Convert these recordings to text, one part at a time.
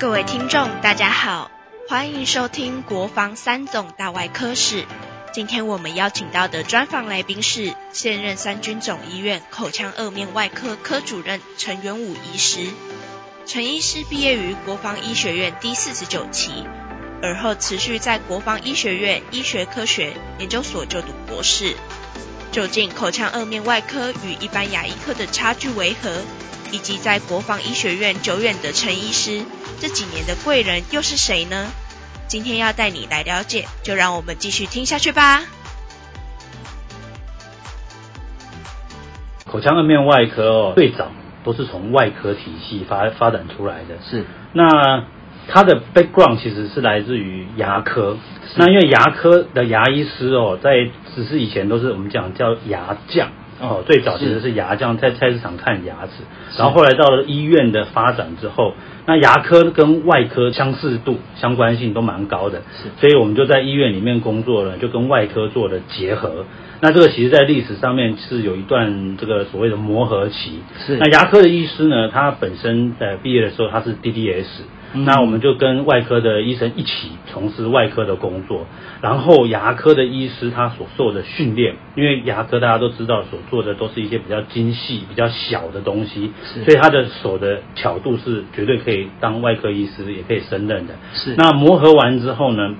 各位听众，大家好，欢迎收听国防三总大外科室。今天我们邀请到的专访来宾是现任三军总医院口腔颚面外科科主任陈元武医师。陈医师毕业于国防医学院第四十九期，而后持续在国防医学院医学科学研究所就读博士。究竟口腔颚面外科与一般牙医科的差距为何？以及在国防医学院久远的陈医师，这几年的贵人又是谁呢？今天要带你来了解，就让我们继续听下去吧。口腔颌面外科哦，最早都是从外科体系发发展出来的。是，那它的 background 其实是来自于牙科。那因为牙科的牙医师哦，在只是以前都是我们讲叫牙匠。哦，最早其实是牙匠在菜市场看牙齿，然后后来到了医院的发展之后，那牙科跟外科相似度、相关性都蛮高的，是，所以我们就在医院里面工作了，就跟外科做了结合。那这个其实，在历史上面是有一段这个所谓的磨合期。是，那牙科的医师呢，他本身在毕业的时候他是 DDS。那我们就跟外科的医生一起从事外科的工作，然后牙科的医师他所受的训练，因为牙科大家都知道所做的都是一些比较精细、比较小的东西，所以他的手的巧度是绝对可以当外科医师也可以胜任的。是，那磨合完之后呢，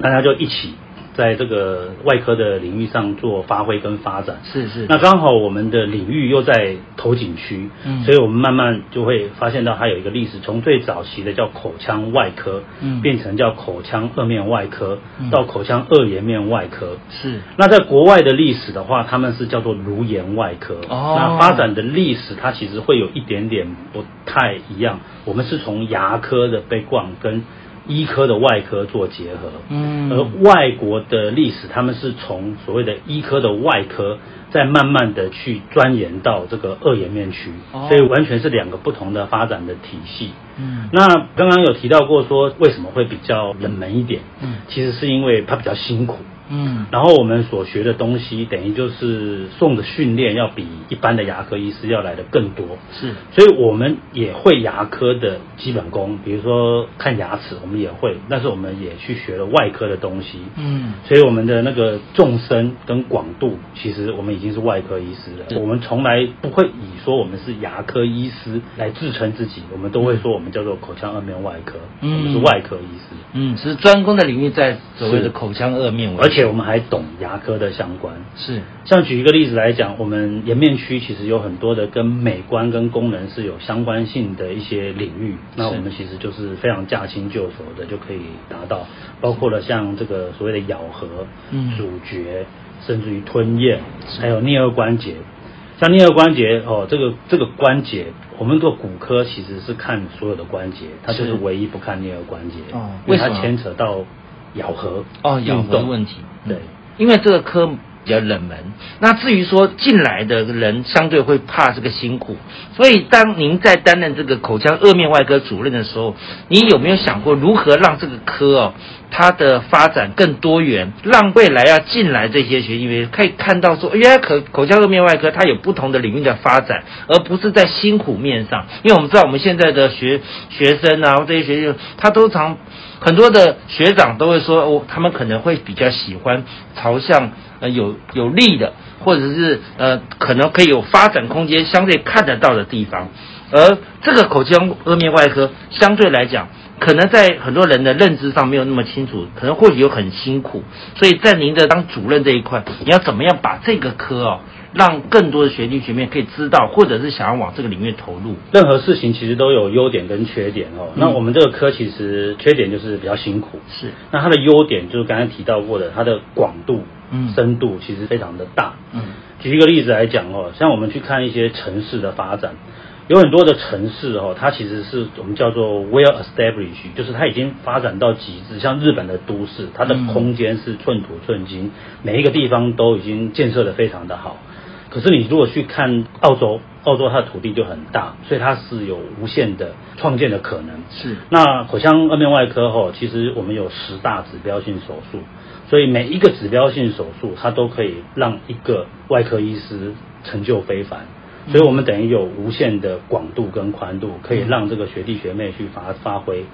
大家就一起。在这个外科的领域上做发挥跟发展，是是。那刚好我们的领域又在头颈区，嗯，所以我们慢慢就会发现到它有一个历史，从最早期的叫口腔外科，嗯，变成叫口腔颌面外科，到口腔颌颜面外科，是。那在国外的历史的话，他们是叫做颅颜外科，哦，那发展的历史它其实会有一点点不太一样。我们是从牙科的被冠跟。医科的外科做结合，嗯，而外国的历史，他们是从所谓的医科的外科，再慢慢的去钻研到这个二颜面区，所以完全是两个不同的发展的体系。嗯，那刚刚有提到过说为什么会比较冷门一点？嗯，其实是因为它比较辛苦。嗯，然后我们所学的东西，等于就是送的训练要比一般的牙科医师要来的更多。是，所以我们也会牙科的基本功，比如说看牙齿，我们也会，但是我们也去学了外科的东西。嗯，所以我们的那个纵深跟广度，其实我们已经是外科医师了。我们从来不会以说我们是牙科医师来自称自己，我们都会说我们叫做口腔二面外科，我们是外科医师。嗯，是专攻的领域在所谓的口腔二面，而且。我们还懂牙科的相关，是。像举一个例子来讲，我们颜面区其实有很多的跟美观跟功能是有相关性的一些领域，那我们其实就是非常驾轻就熟的就可以达到，包括了像这个所谓的咬合、嗯。咀嚼，甚至于吞咽，还有颞颌关节。像颞颌关节哦，这个这个关节，我们做骨科其实是看所有的关节，它就是唯一不看颞颌关节，哦，因为它牵扯到。咬合哦，咬合问题对，因为这个科比较冷门。那至于说进来的人相对会怕这个辛苦，所以当您在担任这个口腔颚面外科主任的时候，你有没有想过如何让这个科哦它的发展更多元，让未来要进来这些学员可以看到说，原来口口腔颌面外科它有不同的领域的发展，而不是在辛苦面上。因为我们知道我们现在的学学生啊，这些学生他都常。很多的学长都会说，哦，他们可能会比较喜欢朝向呃有有利的，或者是呃可能可以有发展空间、相对看得到的地方。而这个口腔颌面外科相对来讲，可能在很多人的认知上没有那么清楚，可能或许又很辛苦。所以在您的当主任这一块，你要怎么样把这个科哦？让更多的学弟学妹可以知道，或者是想要往这个领域投入。任何事情其实都有优点跟缺点哦。那我们这个科其实缺点就是比较辛苦。是。那它的优点就是刚才提到过的，它的广度、嗯，深度其实非常的大。嗯。举一个例子来讲哦，像我们去看一些城市的发展，有很多的城市哦，它其实是我们叫做 well established，就是它已经发展到极致。像日本的都市，它的空间是寸土寸金，每一个地方都已经建设的非常的好。可是你如果去看澳洲，澳洲它的土地就很大，所以它是有无限的创建的可能。是。那口腔颌面外科吼，其实我们有十大指标性手术，所以每一个指标性手术，它都可以让一个外科医师成就非凡。所以我们等于有无限的广度跟宽度，可以让这个学弟学妹去发发挥。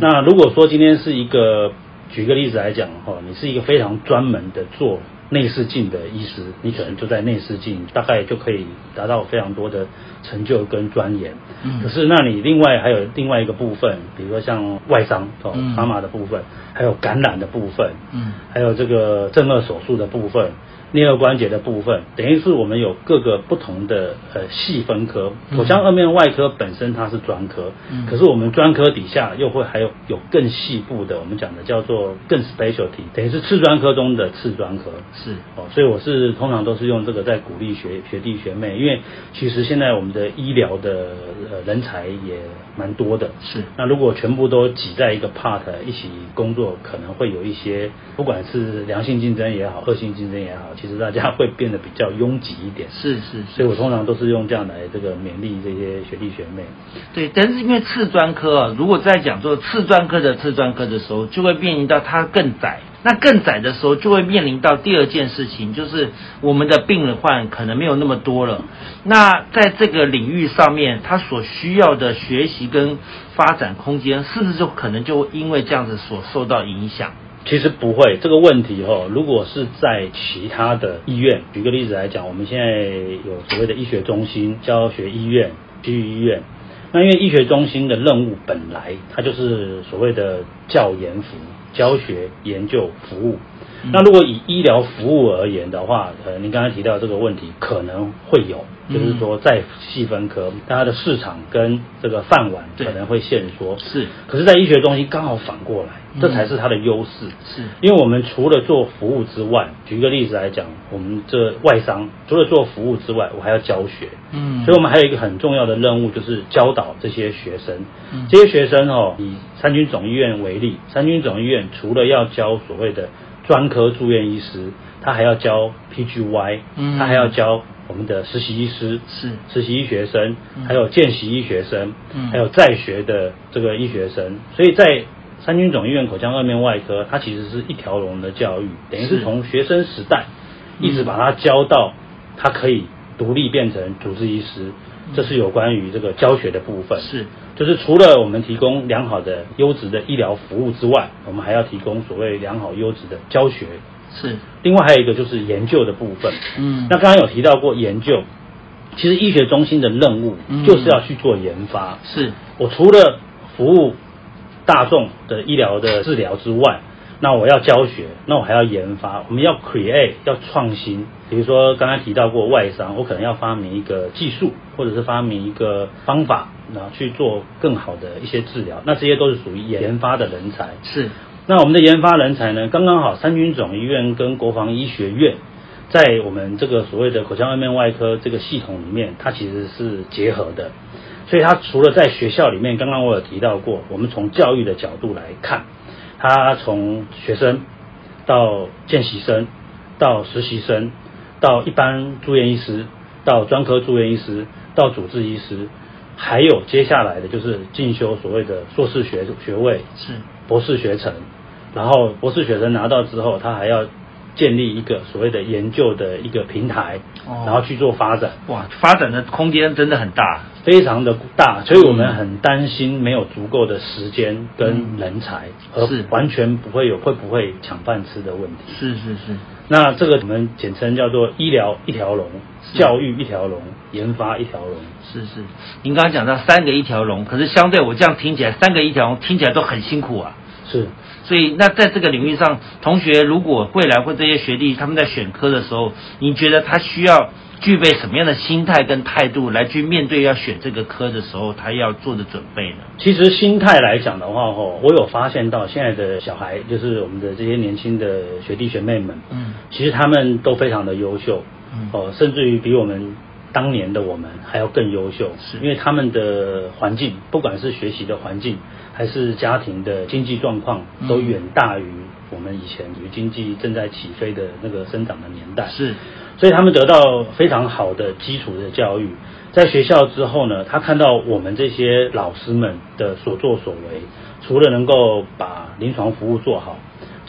那如果说今天是一个，举个例子来讲哈，你是一个非常专门的做。内视镜的医师，你可能就在内视镜，大概就可以达到非常多的成就跟钻研。嗯，可是那你另外还有另外一个部分，比如说像外伤哦，伽马的部分，还有感染的部分，嗯，还有这个正颌手术的部分。颞颌关节的部分，等于是我们有各个不同的呃细分科。口腔颌面外科本身它是专科，可是我们专科底下又会还有有更细部的，我们讲的叫做更 specialty，等于是次专科中的次专科。是哦，所以我是通常都是用这个在鼓励学学弟学妹，因为其实现在我们的医疗的呃人才也蛮多的。是那如果全部都挤在一个 part 一起工作，可能会有一些不管是良性竞争也好，恶性竞争也好。其实大家会变得比较拥挤一点，是是，所以我通常都是用这样来这个勉励这些学弟学妹。对，但是因为次专科啊，如果在讲做次专科的次专科的时候，就会面临到它更窄。那更窄的时候，就会面临到第二件事情，就是我们的病患可能没有那么多了。那在这个领域上面，他所需要的学习跟发展空间，是不是就可能就因为这样子所受到影响？其实不会，这个问题哦，如果是在其他的医院，举个例子来讲，我们现在有所谓的医学中心、教学医院、区域医院，那因为医学中心的任务本来它就是所谓的教研服、教学、研究、服务。那如果以医疗服务而言的话，呃，您刚才提到这个问题可能会有，就是说在细分科，它的市场跟这个饭碗可能会限缩。是，可是，在医学中心刚好反过来，这才是它的优势。是，因为我们除了做服务之外，举个例子来讲，我们这外商除了做服务之外，我还要教学。嗯，所以我们还有一个很重要的任务，就是教导这些学生。嗯，这些学生哦，以三军总医院为例，三军总医院除了要教所谓的专科住院医师，他还要教 PGY，他还要教我们的实习医师，是。实习医学生，还有见习医学生，还有在学的这个医学生。所以在三军总医院口腔颌面外科，它其实是一条龙的教育，等于是从学生时代一直把他教到他可以独立变成主治医师。这是有关于这个教学的部分。是。就是除了我们提供良好的优质的医疗服务之外，我们还要提供所谓良好优质的教学。是，另外还有一个就是研究的部分。嗯，那刚刚有提到过研究，其实医学中心的任务就是要去做研发。是我除了服务大众的医疗的治疗之外。那我要教学，那我还要研发，我们要 create 要创新。比如说刚刚提到过外伤，我可能要发明一个技术，或者是发明一个方法，然后去做更好的一些治疗。那这些都是属于研发的人才。是。那我们的研发人才呢？刚刚好，三军总医院跟国防医学院，在我们这个所谓的口腔外面外科这个系统里面，它其实是结合的。所以它除了在学校里面，刚刚我有提到过，我们从教育的角度来看。他从学生到见习生，到实习生，到一般住院医师，到专科住院医师，到主治医师，还有接下来的就是进修所谓的硕士学学位，是博士学程，然后博士学生拿到之后，他还要。建立一个所谓的研究的一个平台，然后去做发展。哇，发展的空间真的很大，非常的大，所以我们很担心没有足够的时间跟人才，而完全不会有会不会抢饭吃的问题。是是是。那这个我们简称叫做医疗一条龙，教育一条龙，研发一条龙。是是。您刚刚讲到三个一条龙，可是相对我这样听起来，三个一条龙听起来都很辛苦啊。是。所以，那在这个领域上，同学如果未来或这些学弟他们在选科的时候，你觉得他需要具备什么样的心态跟态度来去面对要选这个科的时候，他要做的准备呢？其实心态来讲的话，哦，我有发现到现在的小孩，就是我们的这些年轻的学弟学妹们，嗯，其实他们都非常的优秀，嗯，哦，甚至于比我们当年的我们还要更优秀，是。因为他们的环境，不管是学习的环境。还是家庭的经济状况都远大于我们以前与经济正在起飞的那个生长的年代，是，所以他们得到非常好的基础的教育，在学校之后呢，他看到我们这些老师们的所作所为，除了能够把临床服务做好，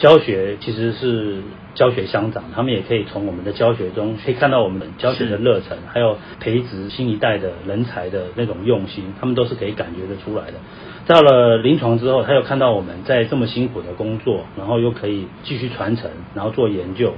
教学其实是教学相长，他们也可以从我们的教学中可以看到我们教学的热忱，还有培植新一代的人才的那种用心，他们都是可以感觉得出来的。到了临床之后，他又看到我们在这么辛苦的工作，然后又可以继续传承，然后做研究。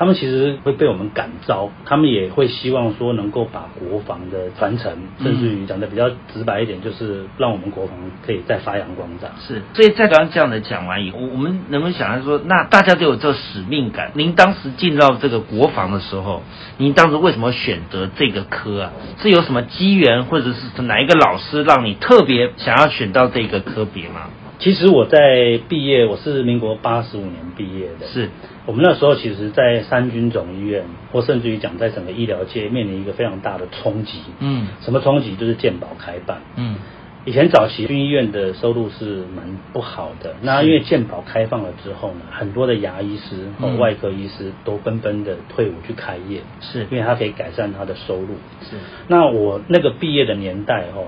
他们其实会被我们感召，他们也会希望说能够把国防的传承，甚至于讲的比较直白一点，就是让我们国防可以再发扬光大。是，所以在刚刚这样的讲完以后，我们能不能想象说，那大家都有这使命感？您当时进到这个国防的时候，您当时为什么选择这个科啊？是有什么机缘，或者是哪一个老师让你特别想要选到这个科别吗？其实我在毕业，我是民国八十五年毕业的。是我们那时候，其实，在三军总医院，或甚至于讲，在整个医疗界面临一个非常大的冲击。嗯，什么冲击？就是健保开办。嗯，以前早期军医院的收入是蛮不好的。那因为健保开放了之后呢，很多的牙医师和外科医师都纷纷的退伍去开业。是，因为他可以改善他的收入。是。那我那个毕业的年代，哦。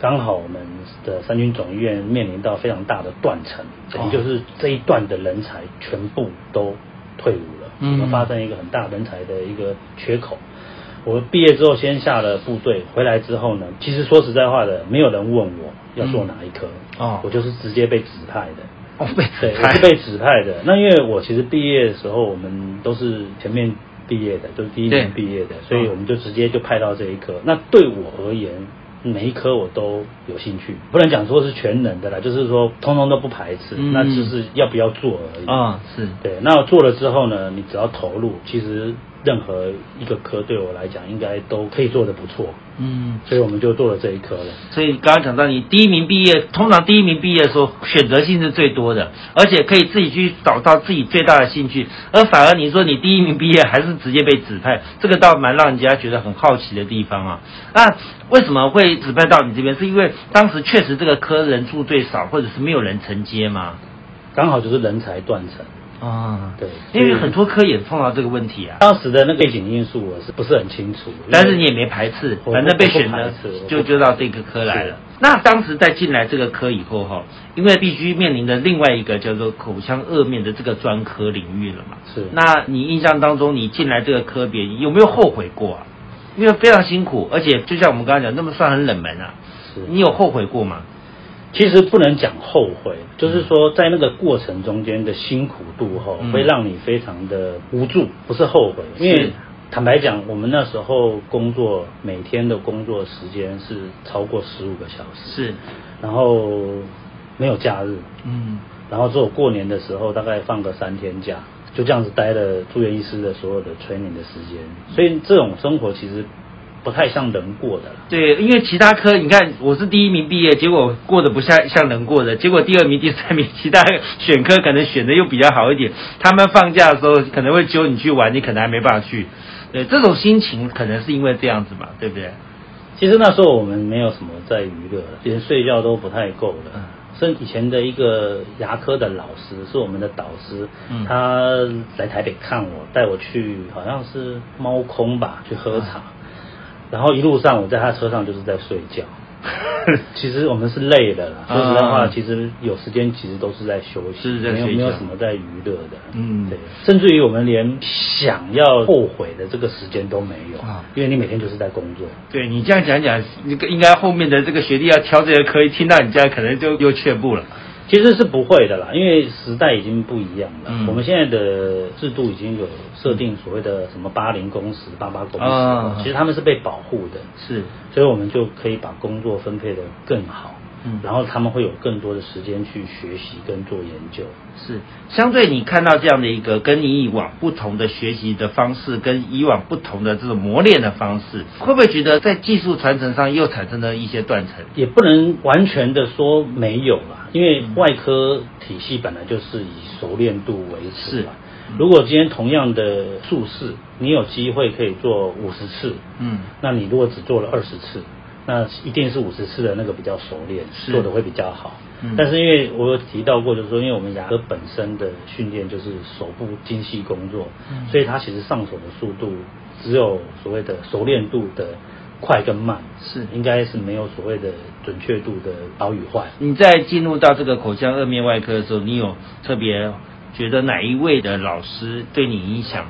刚好我们的三军总医院面临到非常大的断层，等于就是这一段的人才全部都退伍了，嗯，发生一个很大人才的一个缺口。我毕业之后先下了部队，回来之后呢，其实说实在话的，没有人问我要做哪一科，哦，我就是直接被指派的，哦，被对，我是被指派的。那因为我其实毕业的时候，我们都是前面毕业的，都是第一年毕业的，所以我们就直接就派到这一科。那对我而言。每一科我都有兴趣，不能讲说是全能的啦，就是说通通都不排斥，那只是要不要做而已。啊，是对。那做了之后呢，你只要投入，其实。任何一个科对我来讲，应该都可以做的不错。嗯，所以我们就做了这一科了。所以刚刚讲到，你第一名毕业，通常第一名毕业的时候，选择性是最多的，而且可以自己去找到自己最大的兴趣。而反而你说你第一名毕业，还是直接被指派，这个倒蛮让人家觉得很好奇的地方啊。那为什么会指派到你这边？是因为当时确实这个科人数最少，或者是没有人承接吗？刚好就是人才断层。啊，对，因为很多科也碰到这个问题啊。当时的那个背景因素我是不是很清楚？但是你也没排斥，反正被选的就就到这个科来了。那当时在进来这个科以后哈，因为必须面临的另外一个叫做口腔颚面的这个专科领域了嘛。是。那你印象当中，你进来这个科别有没有后悔过啊？因为非常辛苦，而且就像我们刚刚讲，那么算很冷门啊。是。你有后悔过吗？其实不能讲后悔，就是说在那个过程中间的辛苦度哈，会让你非常的无助，不是后悔。因为坦白讲，我们那时候工作每天的工作时间是超过十五个小时，是，然后没有假日，嗯，然后只有过年的时候大概放个三天假，就这样子待了住院医师的所有的 training 的时间，所以这种生活其实。不太像人过的，对，因为其他科你看我是第一名毕业，结果过得不像像人过的，结果第二名、第三名，其他选科可能选的又比较好一点，他们放假的时候可能会揪你去玩，你可能还没办法去，对，这种心情可能是因为这样子嘛，对不对？其实那时候我们没有什么在娱乐，连睡觉都不太够了。甚以前的一个牙科的老师是我们的导师，他来台北看我，带我去好像是猫空吧，去喝茶。然后一路上我在他车上就是在睡觉，其实我们是累的啦。说实在话，其实有时间其实都是在休息，没有没有什么在娱乐的。嗯，对，甚至于我们连想要后悔的这个时间都没有，啊因为你每天就是在工作。对你这样讲讲，那个应该后面的这个学弟要挑这个科，一听到你这样，可能就又却步了。其实是不会的啦，因为时代已经不一样了。我们现在的制度已经有设定所谓的什么八零工时、八八工时，其实他们是被保护的，是，所以我们就可以把工作分配的更好。嗯，然后他们会有更多的时间去学习跟做研究。是，相对你看到这样的一个跟你以往不同的学习的方式，跟以往不同的这种磨练的方式，会不会觉得在技术传承上又产生了一些断层？也不能完全的说没有啦，因为外科体系本来就是以熟练度为主嘛。如果今天同样的术式，你有机会可以做五十次，嗯，那你如果只做了二十次。那一定是五十次的那个比较熟练，做的会比较好。但是因为我有提到过，就是说，因为我们牙科本身的训练就是手部精细工作，所以它其实上手的速度只有所谓的熟练度的快跟慢，是。应该是没有所谓的准确度的好与坏。你在进入到这个口腔颌面外科的时候，你有特别觉得哪一位的老师对你影响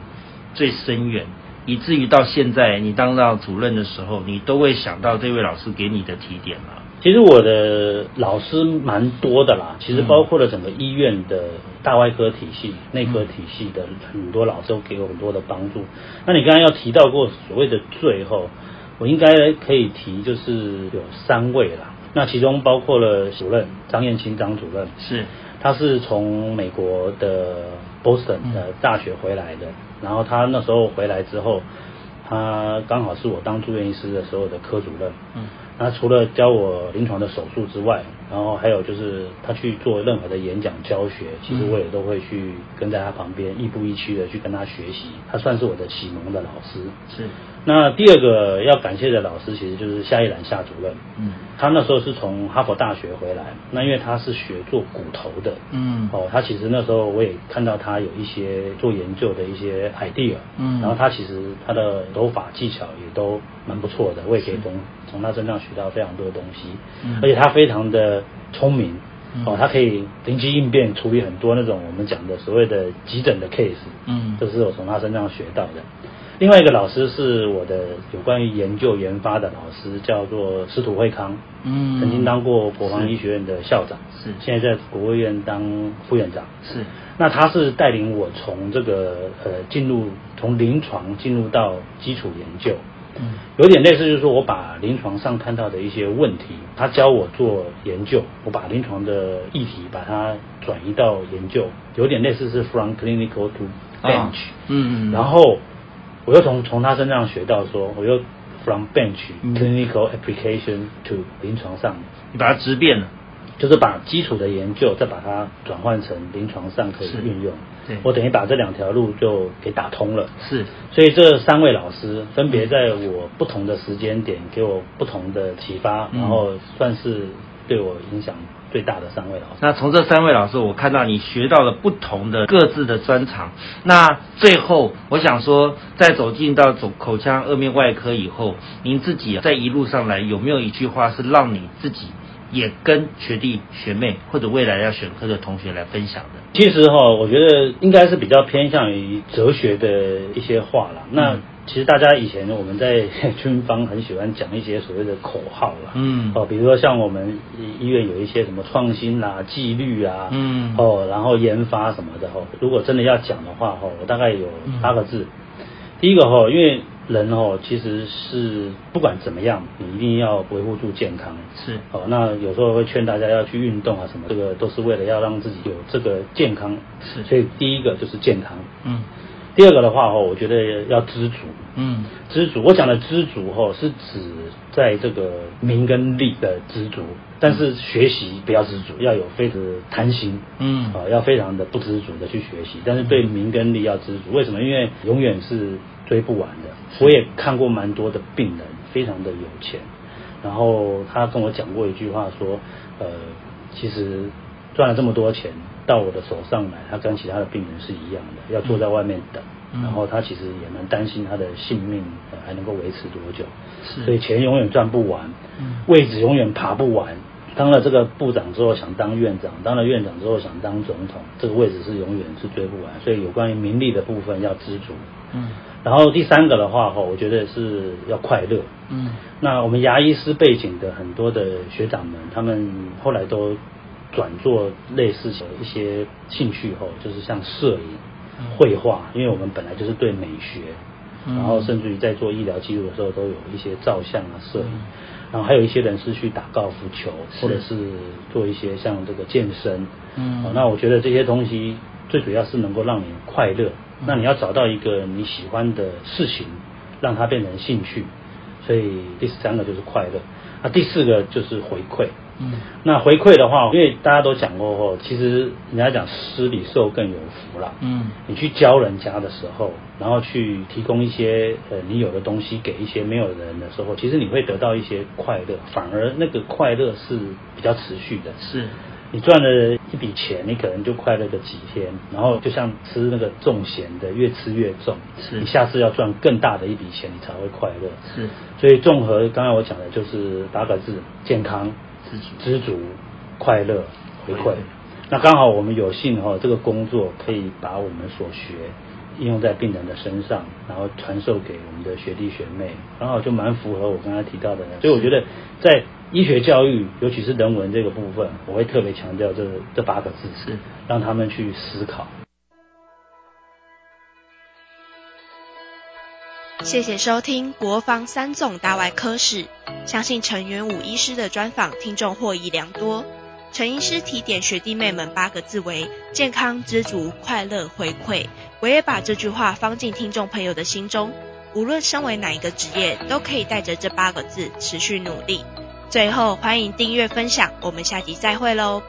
最深远，以至于到现在你当到主任的时候，你都会想到这位老师给你的提点吗？其实我的老师蛮多的啦，其实包括了整个医院的大外科体系、内科体系的很多老师都给我很多的帮助。那你刚刚要提到过所谓的最后，我应该可以提就是有三位啦。那其中包括了主任张燕青张主任，是，他是从美国的 Boston 的大学回来的，然后他那时候回来之后，他刚好是我当住院医师的时候的科主任。嗯。那除了教我临床的手术之外，然后还有就是他去做任何的演讲教学，其实我也都会去跟在他旁边，亦步亦趋的去跟他学习。他算是我的启蒙的老师。是。那第二个要感谢的老师，其实就是夏一兰夏主任。嗯。他那时候是从哈佛大学回来，那因为他是学做骨头的。嗯。哦，他其实那时候我也看到他有一些做研究的一些 idea。嗯。然后他其实他的手法技巧也都蛮不错的，我也可以从从他身上学到非常多的东西。嗯。而且他非常的聪明。哦，他可以灵机应变处理很多那种我们讲的所谓的急诊的 case。嗯。这是我从他身上学到的。另外一个老师是我的有关于研究研发的老师，叫做司徒惠康，嗯，曾经当过国防医学院的校长，是，现在在国务院当副院长，是。那他是带领我从这个呃进入从临床进入到基础研究，嗯，有点类似就是说我把临床上看到的一些问题，他教我做研究，我把临床的议题把它转移到研究，有点类似是 from clinical to bench，嗯嗯，然后。我又从从他身上学到说，我又 from bench clinical application to 临床上，你把它直变了，就是把基础的研究再把它转换成临床上可以运用。对，我等于把这两条路就给打通了。是，所以这三位老师分别在我不同的时间点给我不同的启发，然后算是对我影响。最大的三位老师。那从这三位老师，我看到你学到了不同的各自的专长。那最后，我想说，在走进到走口腔颚面外科以后，您自己在一路上来有没有一句话是让你自己也跟学弟学妹或者未来要选科的同学来分享的？其实哈，我觉得应该是比较偏向于哲学的一些话了。那其实大家以前我们在 军方很喜欢讲一些所谓的口号啦，嗯，哦，比如说像我们医院有一些什么创新啦、纪律啊，嗯，哦，然后研发什么的哦，如果真的要讲的话哦，我大概有八个字。第一个哈，因为人哦其实是不管怎么样，你一定要维护住健康，是，哦，那有时候会劝大家要去运动啊什么，这个都是为了要让自己有这个健康，是，所以第一个就是健康，嗯。第二个的话哈，我觉得要知足，嗯，知足。我讲的知足哈，是指在这个名跟利的知足，但是学习不要知足，要有非常贪心，嗯，啊，要非常的不知足的去学习。但是对名跟利要知足，为什么？因为永远是追不完的。我也看过蛮多的病人，非常的有钱，然后他跟我讲过一句话说，呃，其实赚了这么多钱。到我的手上来，他跟其他的病人是一样的，要坐在外面等，然后他其实也蛮担心他的性命还能够维持多久，所以钱永远赚不完，位置永远爬不完。当了这个部长之后想当院长，当了院长之后想当总统，这个位置是永远是追不完。所以有关于名利的部分要知足。嗯，然后第三个的话哈，我觉得是要快乐。嗯，那我们牙医师背景的很多的学长们，他们后来都。转做类似的一些兴趣后，就是像摄影、绘画，因为我们本来就是对美学，然后甚至于在做医疗记录的时候，都有一些照相啊、摄影，然后还有一些人是去打高尔夫球，或者是做一些像这个健身。嗯，那我觉得这些东西最主要是能够让你快乐。那你要找到一个你喜欢的事情，让它变成兴趣。所以第三个就是快乐，那第四个就是回馈。嗯，那回馈的话，因为大家都讲过后，其实人家讲施比受更有福啦。嗯，你去教人家的时候，然后去提供一些呃你有的东西给一些没有的人的时候，其实你会得到一些快乐，反而那个快乐是比较持续的。是，你赚了一笔钱，你可能就快乐个几天，然后就像吃那个重咸的，越吃越重。是，你下次要赚更大的一笔钱，你才会快乐。是，所以综合刚才我讲的就是八个字：健康。知足、快乐、回馈。那刚好我们有幸哈，这个工作可以把我们所学应用在病人的身上，然后传授给我们的学弟学妹，刚好就蛮符合我刚才提到的。所以我觉得在医学教育，尤其是人文这个部分，我会特别强调这这八个字，是让他们去思考。谢谢收听国防三总大外科室，相信陈元武医师的专访，听众获益良多。陈医师提点学弟妹们八个字为：健康、知足、快乐、回馈。我也把这句话放进听众朋友的心中，无论身为哪一个职业，都可以带着这八个字持续努力。最后，欢迎订阅分享，我们下集再会喽。